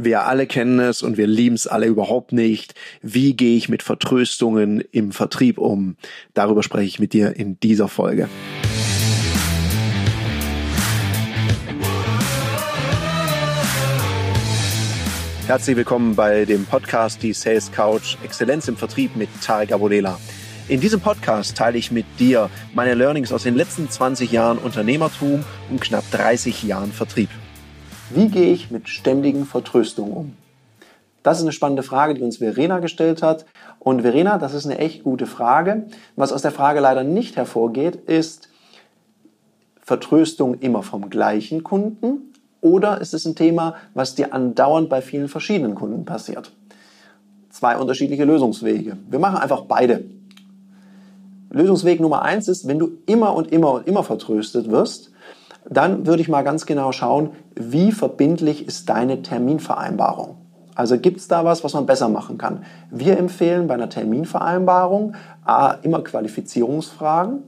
Wir alle kennen es und wir lieben es alle überhaupt nicht. Wie gehe ich mit Vertröstungen im Vertrieb um? Darüber spreche ich mit dir in dieser Folge. Herzlich willkommen bei dem Podcast Die Sales Couch Exzellenz im Vertrieb mit Tarek Abodela. In diesem Podcast teile ich mit dir meine Learnings aus den letzten 20 Jahren Unternehmertum und knapp 30 Jahren Vertrieb. Wie gehe ich mit ständigen Vertröstungen um? Das ist eine spannende Frage, die uns Verena gestellt hat. Und Verena, das ist eine echt gute Frage. Was aus der Frage leider nicht hervorgeht, ist Vertröstung immer vom gleichen Kunden oder ist es ein Thema, was dir andauernd bei vielen verschiedenen Kunden passiert? Zwei unterschiedliche Lösungswege. Wir machen einfach beide. Lösungsweg Nummer eins ist, wenn du immer und immer und immer vertröstet wirst, dann würde ich mal ganz genau schauen, wie verbindlich ist deine Terminvereinbarung. Also gibt es da was, was man besser machen kann? Wir empfehlen bei einer Terminvereinbarung A, immer Qualifizierungsfragen.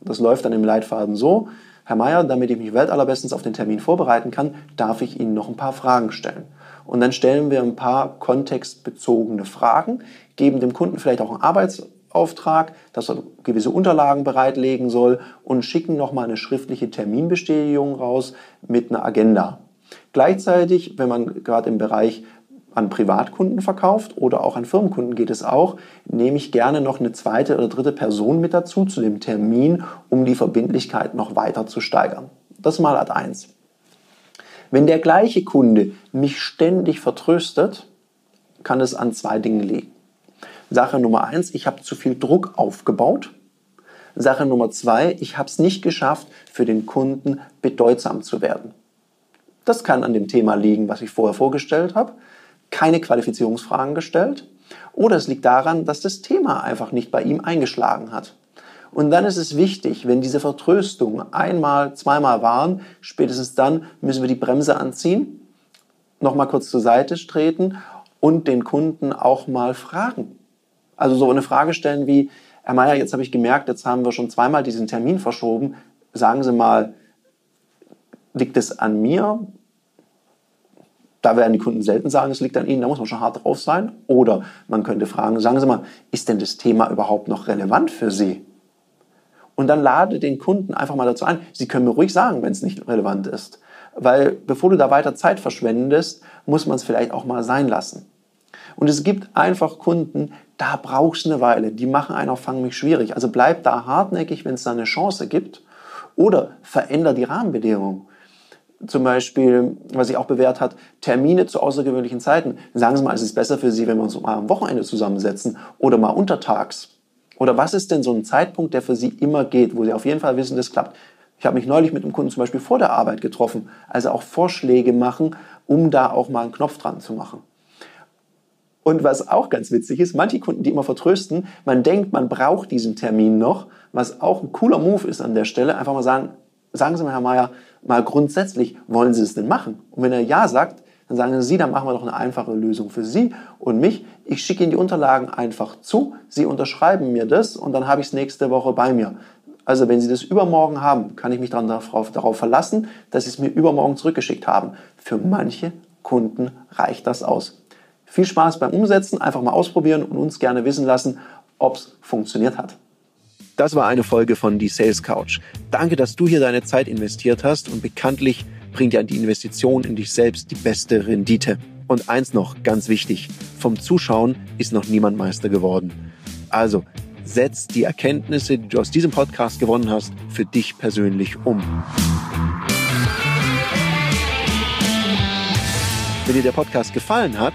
Das läuft dann im Leitfaden so. Herr Meier, damit ich mich weltallerbestens auf den Termin vorbereiten kann, darf ich Ihnen noch ein paar Fragen stellen. Und dann stellen wir ein paar kontextbezogene Fragen, geben dem Kunden vielleicht auch einen Arbeits Auftrag, dass er gewisse Unterlagen bereitlegen soll und schicken nochmal eine schriftliche Terminbestätigung raus mit einer Agenda. Gleichzeitig, wenn man gerade im Bereich an Privatkunden verkauft oder auch an Firmenkunden geht es auch, nehme ich gerne noch eine zweite oder dritte Person mit dazu zu dem Termin, um die Verbindlichkeit noch weiter zu steigern. Das mal Ad 1. Wenn der gleiche Kunde mich ständig vertröstet, kann es an zwei Dingen liegen. Sache Nummer eins, ich habe zu viel Druck aufgebaut. Sache Nummer zwei, ich habe es nicht geschafft, für den Kunden bedeutsam zu werden. Das kann an dem Thema liegen, was ich vorher vorgestellt habe. Keine Qualifizierungsfragen gestellt. Oder es liegt daran, dass das Thema einfach nicht bei ihm eingeschlagen hat. Und dann ist es wichtig, wenn diese Vertröstungen einmal, zweimal waren, spätestens dann müssen wir die Bremse anziehen, nochmal kurz zur Seite treten und den Kunden auch mal fragen. Also so eine Frage stellen wie, Herr Mayer, jetzt habe ich gemerkt, jetzt haben wir schon zweimal diesen Termin verschoben. Sagen Sie mal, liegt es an mir? Da werden die Kunden selten sagen, es liegt an Ihnen, da muss man schon hart drauf sein. Oder man könnte fragen, sagen Sie mal, ist denn das Thema überhaupt noch relevant für Sie? Und dann lade den Kunden einfach mal dazu ein, Sie können mir ruhig sagen, wenn es nicht relevant ist. Weil bevor du da weiter Zeit verschwendest, muss man es vielleicht auch mal sein lassen. Und es gibt einfach Kunden, da brauchst du eine Weile. Die machen einen auf Fang mich schwierig. Also bleib da hartnäckig, wenn es da eine Chance gibt. Oder veränder die Rahmenbedingungen. Zum Beispiel, was sich auch bewährt hat, Termine zu außergewöhnlichen Zeiten. Sagen Sie mal, es ist besser für Sie, wenn wir uns mal am Wochenende zusammensetzen oder mal untertags. Oder was ist denn so ein Zeitpunkt, der für Sie immer geht, wo Sie auf jeden Fall wissen, das klappt? Ich habe mich neulich mit einem Kunden zum Beispiel vor der Arbeit getroffen. Also auch Vorschläge machen, um da auch mal einen Knopf dran zu machen. Und was auch ganz witzig ist, manche Kunden, die immer vertrösten, man denkt, man braucht diesen Termin noch, was auch ein cooler Move ist an der Stelle, einfach mal sagen, sagen Sie mal, Herr Mayer, mal grundsätzlich, wollen Sie es denn machen? Und wenn er Ja sagt, dann sagen Sie, dann machen wir doch eine einfache Lösung für Sie und mich. Ich schicke Ihnen die Unterlagen einfach zu, Sie unterschreiben mir das und dann habe ich es nächste Woche bei mir. Also wenn Sie das übermorgen haben, kann ich mich dann darauf, darauf verlassen, dass Sie es mir übermorgen zurückgeschickt haben. Für manche Kunden reicht das aus. Viel Spaß beim Umsetzen, einfach mal ausprobieren und uns gerne wissen lassen, ob es funktioniert hat. Das war eine Folge von Die Sales Couch. Danke, dass du hier deine Zeit investiert hast und bekanntlich bringt ja die Investition in dich selbst die beste Rendite. Und eins noch, ganz wichtig, vom Zuschauen ist noch niemand Meister geworden. Also, setz die Erkenntnisse, die du aus diesem Podcast gewonnen hast, für dich persönlich um. Wenn dir der Podcast gefallen hat,